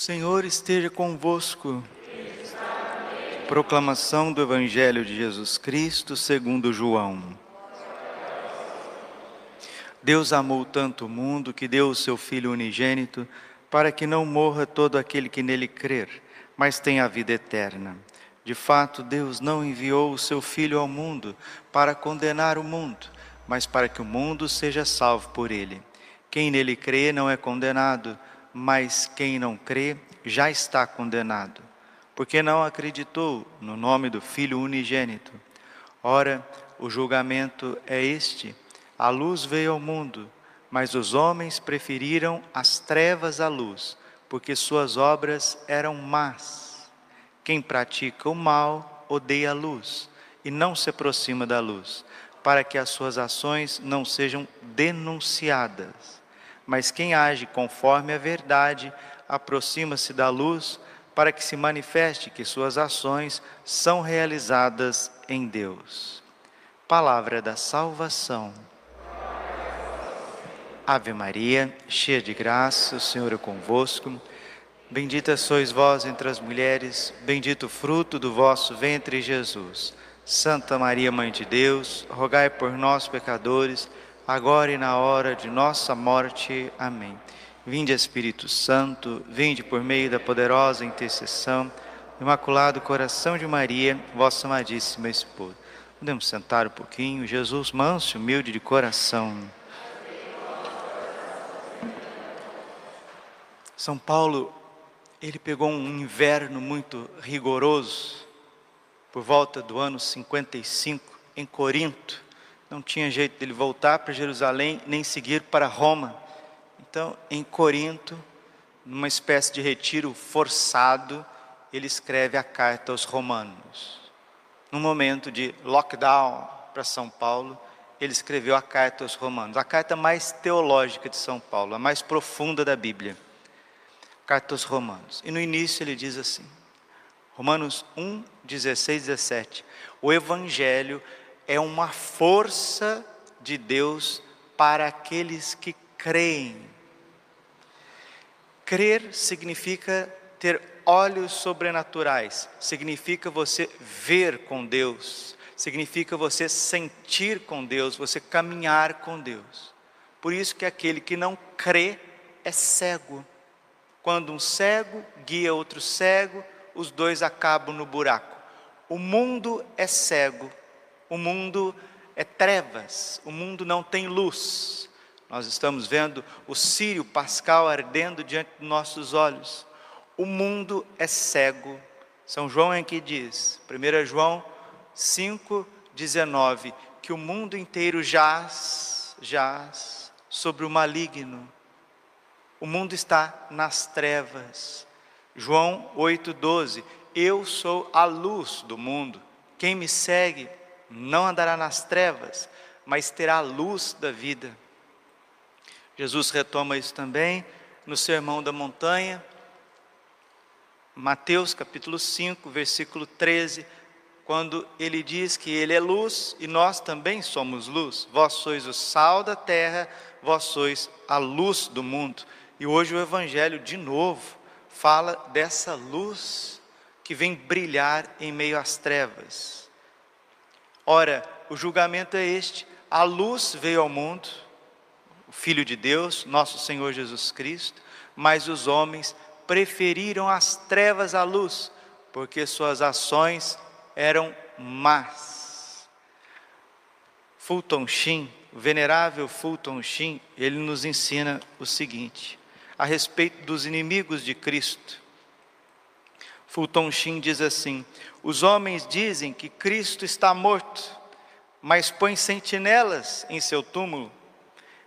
Senhor esteja convosco. Proclamação do Evangelho de Jesus Cristo segundo João. Deus amou tanto o mundo que deu o seu Filho unigênito para que não morra todo aquele que nele crer, mas tenha a vida eterna. De fato, Deus não enviou o seu Filho ao mundo para condenar o mundo, mas para que o mundo seja salvo por ele. Quem nele crê não é condenado mas quem não crê já está condenado, porque não acreditou no nome do Filho unigênito. Ora, o julgamento é este: a luz veio ao mundo, mas os homens preferiram as trevas à luz, porque suas obras eram más. Quem pratica o mal odeia a luz e não se aproxima da luz, para que as suas ações não sejam denunciadas mas quem age conforme a verdade aproxima-se da luz para que se manifeste que suas ações são realizadas em Deus. Palavra da salvação. Ave Maria, cheia de graça, o Senhor é convosco. Bendita sois vós entre as mulheres, bendito o fruto do vosso ventre, Jesus. Santa Maria, Mãe de Deus, rogai por nós, pecadores, agora e na hora de nossa morte. Amém. Vinde Espírito Santo, vinde por meio da poderosa intercessão, Imaculado Coração de Maria, vossa amadíssima esposa. Podemos sentar um pouquinho, Jesus manso e humilde de coração. São Paulo, ele pegou um inverno muito rigoroso, por volta do ano 55, em Corinto não tinha jeito dele voltar para Jerusalém nem seguir para Roma. Então, em Corinto, numa espécie de retiro forçado, ele escreve a carta aos Romanos. Num momento de lockdown para São Paulo, ele escreveu a carta aos Romanos, a carta mais teológica de São Paulo, a mais profunda da Bíblia. Carta aos Romanos. E no início ele diz assim: Romanos 1, 16, 17. O Evangelho é uma força de Deus para aqueles que creem. Crer significa ter olhos sobrenaturais, significa você ver com Deus, significa você sentir com Deus, você caminhar com Deus. Por isso que aquele que não crê é cego. Quando um cego guia outro cego, os dois acabam no buraco. O mundo é cego o mundo é trevas, o mundo não tem luz. Nós estamos vendo o Sírio Pascal ardendo diante dos nossos olhos. O mundo é cego. São João é que diz, 1 João 5, 19, que o mundo inteiro jaz, jaz sobre o maligno. O mundo está nas trevas. João 8,12, eu sou a luz do mundo. Quem me segue não andará nas trevas, mas terá a luz da vida. Jesus retoma isso também no Sermão da Montanha, Mateus capítulo 5, versículo 13, quando ele diz que ele é luz e nós também somos luz. Vós sois o sal da terra, vós sois a luz do mundo. E hoje o Evangelho, de novo, fala dessa luz que vem brilhar em meio às trevas. Ora, o julgamento é este: a luz veio ao mundo, o Filho de Deus, nosso Senhor Jesus Cristo, mas os homens preferiram as trevas à luz, porque suas ações eram más. Fulton Sheen, o venerável Fulton Sheen, ele nos ensina o seguinte, a respeito dos inimigos de Cristo. Fulton Sheen diz assim: Os homens dizem que Cristo está morto, mas põem sentinelas em seu túmulo.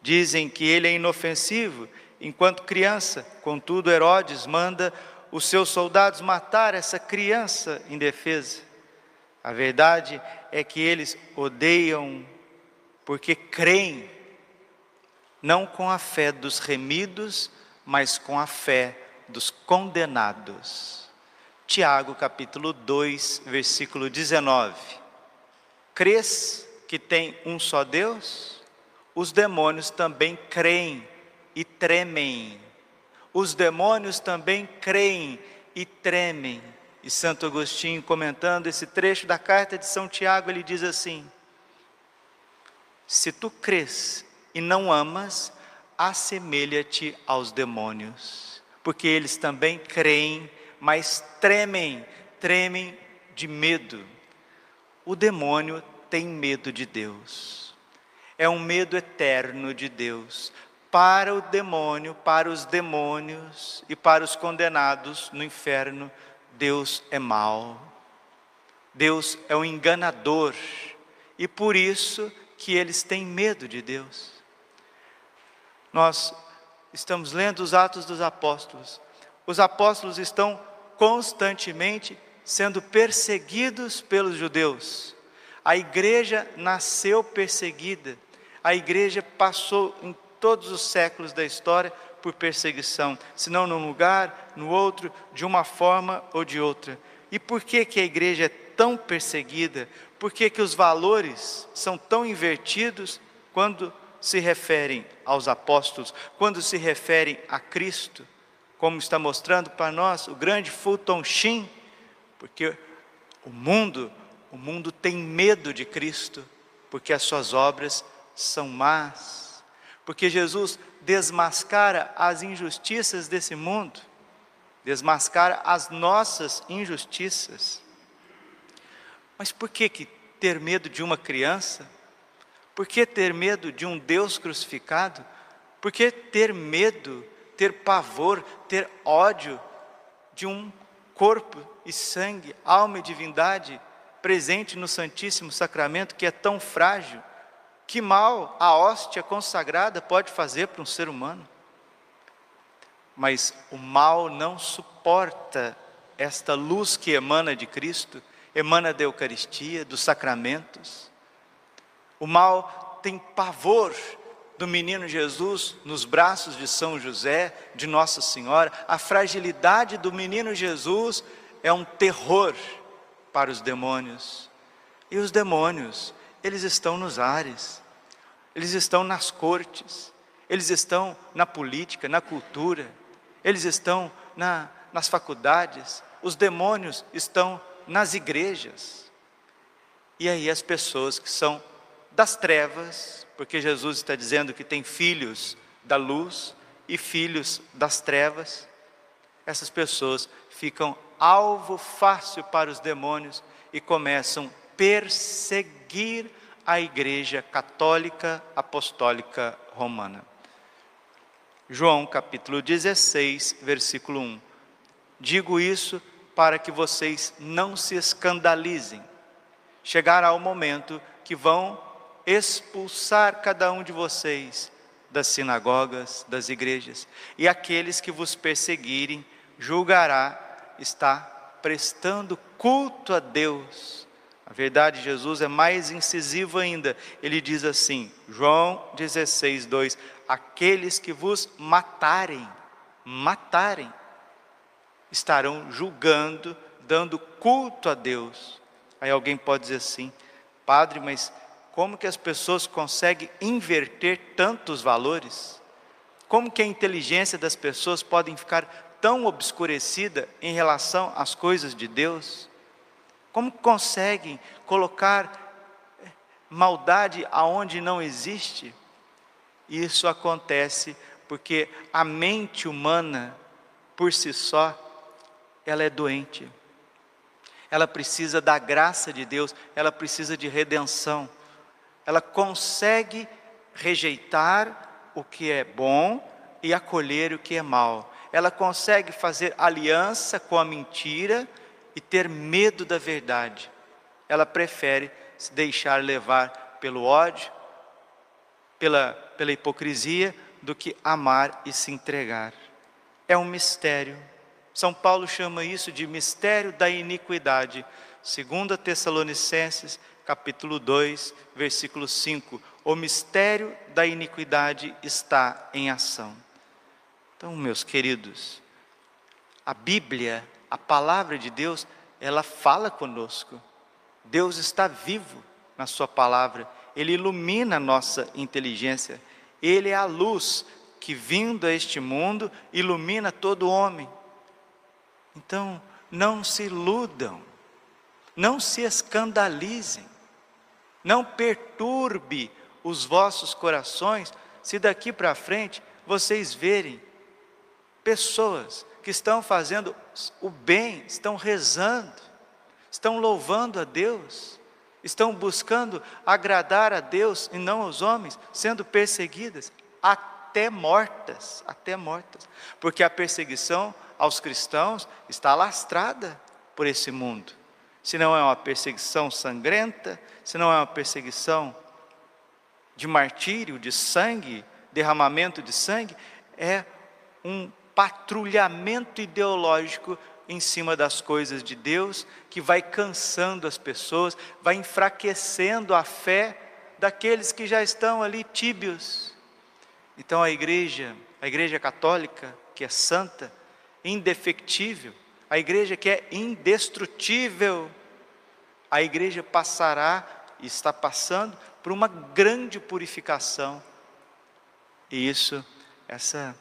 Dizem que ele é inofensivo, enquanto criança, contudo, Herodes manda os seus soldados matar essa criança indefesa. A verdade é que eles odeiam porque creem, não com a fé dos remidos, mas com a fé dos condenados. Tiago capítulo 2, versículo 19. Crês que tem um só Deus? Os demônios também creem e tremem. os demônios também creem e tremem. E Santo Agostinho, comentando esse trecho da carta de São Tiago, ele diz assim: Se tu crês e não amas, assemelha-te aos demônios, porque eles também creem, mas tremem, tremem de medo. O demônio tem medo de Deus, é um medo eterno de Deus. Para o demônio, para os demônios e para os condenados no inferno, Deus é mau. Deus é um enganador e por isso que eles têm medo de Deus. Nós estamos lendo os Atos dos Apóstolos. Os apóstolos estão constantemente sendo perseguidos pelos judeus. A igreja nasceu perseguida. A igreja passou em todos os séculos da história por perseguição, senão num lugar, no outro, de uma forma ou de outra. E por que, que a igreja é tão perseguida? Por que, que os valores são tão invertidos quando se referem aos apóstolos, quando se referem a Cristo? Como está mostrando para nós o grande Fulton Sheen, porque o mundo, o mundo tem medo de Cristo, porque as suas obras são más. Porque Jesus desmascara as injustiças desse mundo, desmascara as nossas injustiças. Mas por que, que ter medo de uma criança? Por que ter medo de um Deus crucificado? Por que ter medo, ter pavor, ter ódio de um corpo e sangue, alma e divindade presente no Santíssimo Sacramento que é tão frágil? Que mal a hóstia consagrada pode fazer para um ser humano? Mas o mal não suporta esta luz que emana de Cristo, emana da Eucaristia, dos sacramentos. O mal tem pavor do menino Jesus nos braços de São José, de Nossa Senhora. A fragilidade do menino Jesus é um terror para os demônios. E os demônios eles estão nos ares, eles estão nas cortes, eles estão na política, na cultura, eles estão na, nas faculdades, os demônios estão nas igrejas. E aí as pessoas que são das trevas, porque Jesus está dizendo que tem filhos da luz e filhos das trevas, essas pessoas ficam alvo fácil para os demônios e começam a perseguir a Igreja Católica Apostólica Romana. João capítulo 16, versículo 1. Digo isso para que vocês não se escandalizem. Chegará o momento que vão expulsar cada um de vocês das sinagogas, das igrejas, e aqueles que vos perseguirem julgará estar prestando culto a Deus a verdade, Jesus é mais incisivo ainda. Ele diz assim, João 16, 2: Aqueles que vos matarem, matarem, estarão julgando, dando culto a Deus. Aí alguém pode dizer assim, Padre, mas como que as pessoas conseguem inverter tantos valores? Como que a inteligência das pessoas pode ficar tão obscurecida em relação às coisas de Deus? Como conseguem colocar maldade aonde não existe? Isso acontece porque a mente humana, por si só, ela é doente. Ela precisa da graça de Deus, ela precisa de redenção. Ela consegue rejeitar o que é bom e acolher o que é mal. Ela consegue fazer aliança com a mentira e ter medo da verdade. Ela prefere se deixar levar pelo ódio, pela, pela hipocrisia, do que amar e se entregar. É um mistério. São Paulo chama isso de mistério da iniquidade. 2 Tessalonicenses, capítulo 2, versículo 5. O mistério da iniquidade está em ação. Então, meus queridos, a Bíblia a palavra de Deus, ela fala conosco. Deus está vivo na Sua palavra, Ele ilumina a nossa inteligência, Ele é a luz que vindo a este mundo ilumina todo homem. Então, não se iludam, não se escandalizem, não perturbe os vossos corações, se daqui para frente vocês verem pessoas que estão fazendo o bem, estão rezando, estão louvando a Deus, estão buscando agradar a Deus e não aos homens, sendo perseguidas até mortas, até mortas, porque a perseguição aos cristãos está lastrada por esse mundo. Se não é uma perseguição sangrenta, se não é uma perseguição de martírio, de sangue, derramamento de sangue, é um patrulhamento ideológico em cima das coisas de Deus, que vai cansando as pessoas, vai enfraquecendo a fé daqueles que já estão ali tíbios. Então a igreja, a igreja católica, que é santa, indefectível, a igreja que é indestrutível, a igreja passará e está passando por uma grande purificação. E isso, essa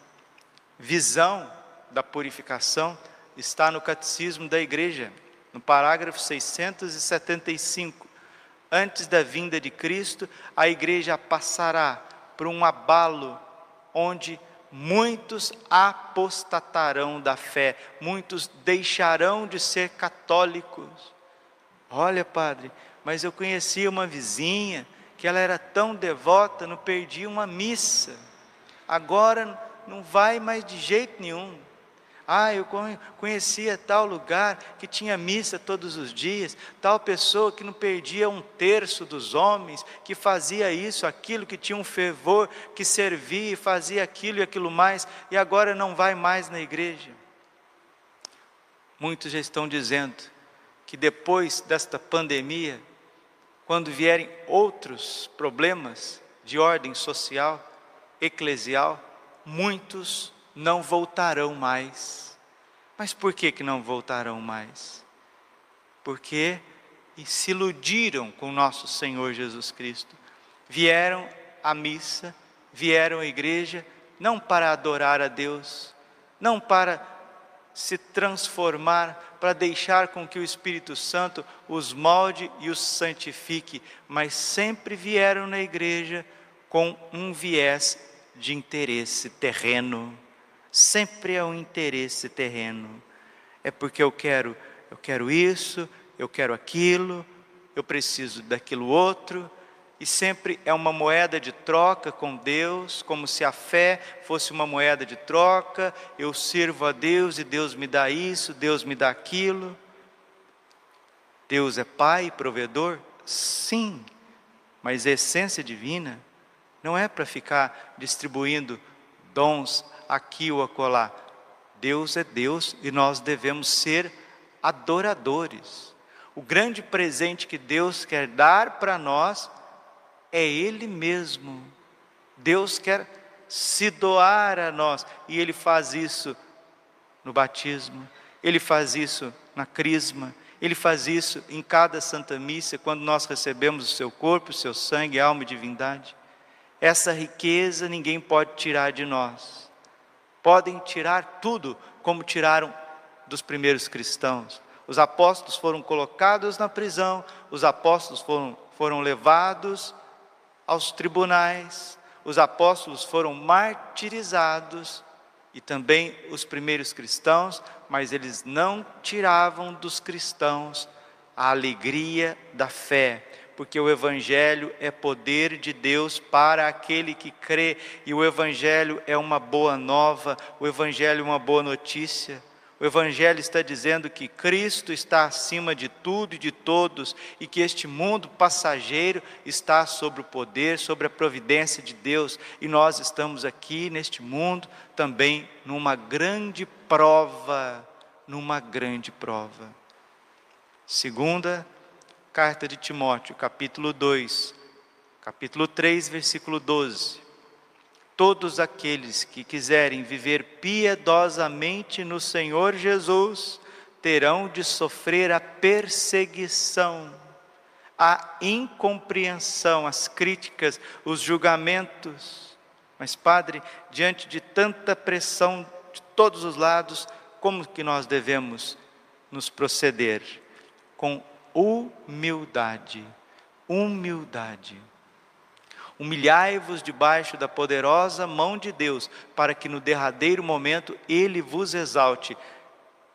visão da purificação está no catecismo da igreja, no parágrafo 675. Antes da vinda de Cristo, a igreja passará por um abalo onde muitos apostatarão da fé, muitos deixarão de ser católicos. Olha, padre, mas eu conhecia uma vizinha que ela era tão devota, não perdia uma missa. Agora não vai mais de jeito nenhum. Ah, eu conhecia tal lugar que tinha missa todos os dias, tal pessoa que não perdia um terço dos homens, que fazia isso, aquilo, que tinha um fervor, que servia, fazia aquilo e aquilo mais, e agora não vai mais na igreja. Muitos já estão dizendo que depois desta pandemia, quando vierem outros problemas de ordem social, eclesial, muitos não voltarão mais. Mas por que, que não voltarão mais? Porque se iludiram com nosso Senhor Jesus Cristo. Vieram à missa, vieram à igreja, não para adorar a Deus, não para se transformar, para deixar com que o Espírito Santo os molde e os santifique, mas sempre vieram na igreja com um viés de interesse terreno. Sempre é um interesse terreno. É porque eu quero, eu quero isso, eu quero aquilo, eu preciso daquilo outro, e sempre é uma moeda de troca com Deus, como se a fé fosse uma moeda de troca. Eu sirvo a Deus e Deus me dá isso, Deus me dá aquilo. Deus é Pai e provedor? Sim, mas a essência divina não é para ficar distribuindo dons aqui ou acolá. Deus é Deus e nós devemos ser adoradores. O grande presente que Deus quer dar para nós é Ele mesmo. Deus quer se doar a nós e Ele faz isso no batismo, Ele faz isso na crisma, Ele faz isso em cada Santa Missa, quando nós recebemos o Seu corpo, o Seu sangue, alma e divindade. Essa riqueza ninguém pode tirar de nós. Podem tirar tudo, como tiraram dos primeiros cristãos. Os apóstolos foram colocados na prisão, os apóstolos foram, foram levados aos tribunais, os apóstolos foram martirizados e também os primeiros cristãos, mas eles não tiravam dos cristãos a alegria da fé, porque o Evangelho é poder de Deus para aquele que crê, e o Evangelho é uma boa nova, o Evangelho é uma boa notícia. O Evangelho está dizendo que Cristo está acima de tudo e de todos, e que este mundo passageiro está sobre o poder, sobre a providência de Deus, e nós estamos aqui neste mundo também numa grande prova, numa grande prova. Segunda carta de Timóteo, capítulo 2, capítulo 3, versículo 12. Todos aqueles que quiserem viver piedosamente no Senhor Jesus terão de sofrer a perseguição, a incompreensão, as críticas, os julgamentos. Mas, Padre, diante de tanta pressão de todos os lados, como que nós devemos nos proceder? Com humildade. Humildade. Humilhai-vos debaixo da poderosa mão de Deus, para que no derradeiro momento ele vos exalte.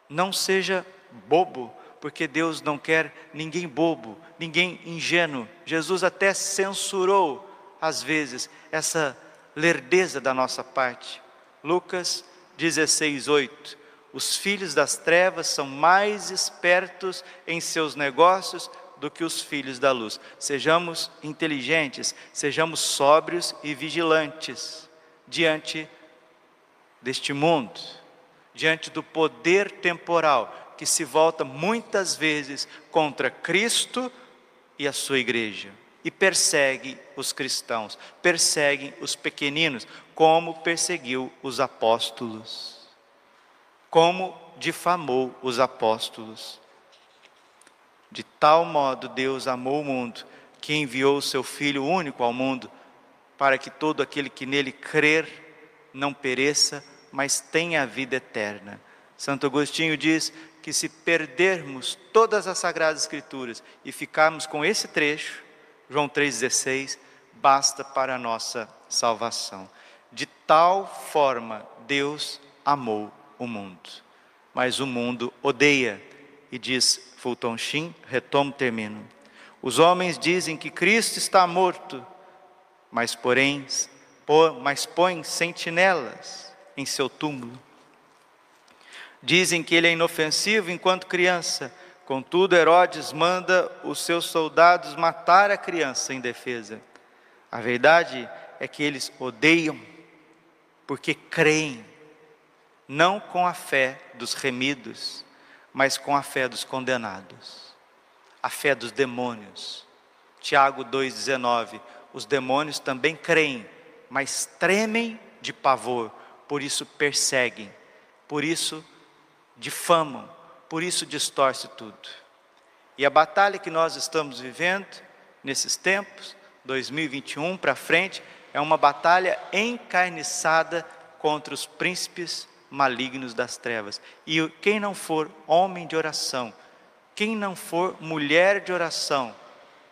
Não seja bobo, porque Deus não quer ninguém bobo, ninguém ingênuo. Jesus até censurou, às vezes, essa lerdeza da nossa parte. Lucas 16, 8. Os filhos das trevas são mais espertos em seus negócios do que os filhos da luz. Sejamos inteligentes, sejamos sóbrios e vigilantes diante deste mundo, diante do poder temporal que se volta muitas vezes contra Cristo e a sua igreja e persegue os cristãos, persegue os pequeninos, como perseguiu os apóstolos, como difamou os apóstolos. De tal modo Deus amou o mundo, que enviou o seu Filho único ao mundo, para que todo aquele que nele crer não pereça, mas tenha a vida eterna. Santo Agostinho diz que se perdermos todas as Sagradas Escrituras e ficarmos com esse trecho, João 3,16, basta para a nossa salvação. De tal forma Deus amou o mundo, mas o mundo odeia. E diz Fulton Sheen, retomo, termino. Os homens dizem que Cristo está morto, mas porém, mas põem sentinelas em seu túmulo. Dizem que ele é inofensivo enquanto criança, Contudo, Herodes manda os seus soldados matar a criança em defesa. A verdade é que eles odeiam porque creem, não com a fé dos remidos, mas com a fé dos condenados, a fé dos demônios. Tiago 2,19: os demônios também creem, mas tremem de pavor, por isso perseguem, por isso difamam, por isso distorce tudo. E a batalha que nós estamos vivendo nesses tempos, 2021 para frente, é uma batalha encarniçada contra os príncipes malignos das trevas. E quem não for homem de oração, quem não for mulher de oração,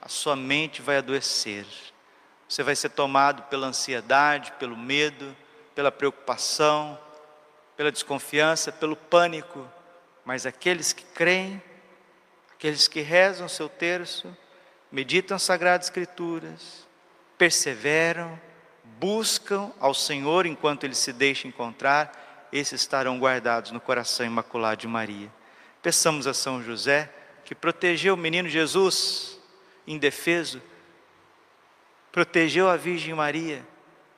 a sua mente vai adoecer. Você vai ser tomado pela ansiedade, pelo medo, pela preocupação, pela desconfiança, pelo pânico mas aqueles que creem, aqueles que rezam seu terço, meditam as Sagradas Escrituras, perseveram, buscam ao Senhor enquanto ele se deixa encontrar, esses estarão guardados no coração imaculado de Maria. Peçamos a São José que protegeu o menino Jesus indefeso, protegeu a Virgem Maria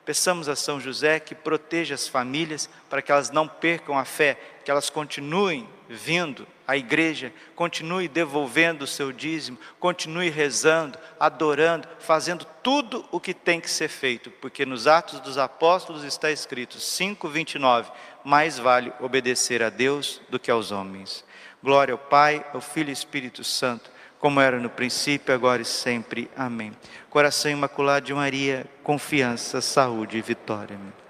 Peçamos a São José que proteja as famílias para que elas não percam a fé, que elas continuem vindo à igreja, continue devolvendo o seu dízimo, continue rezando, adorando, fazendo tudo o que tem que ser feito, porque nos Atos dos Apóstolos está escrito 5:29, mais vale obedecer a Deus do que aos homens. Glória ao Pai, ao Filho e Espírito Santo como era no princípio, agora e sempre. Amém. Coração imaculado de Maria, confiança, saúde e vitória. Amém.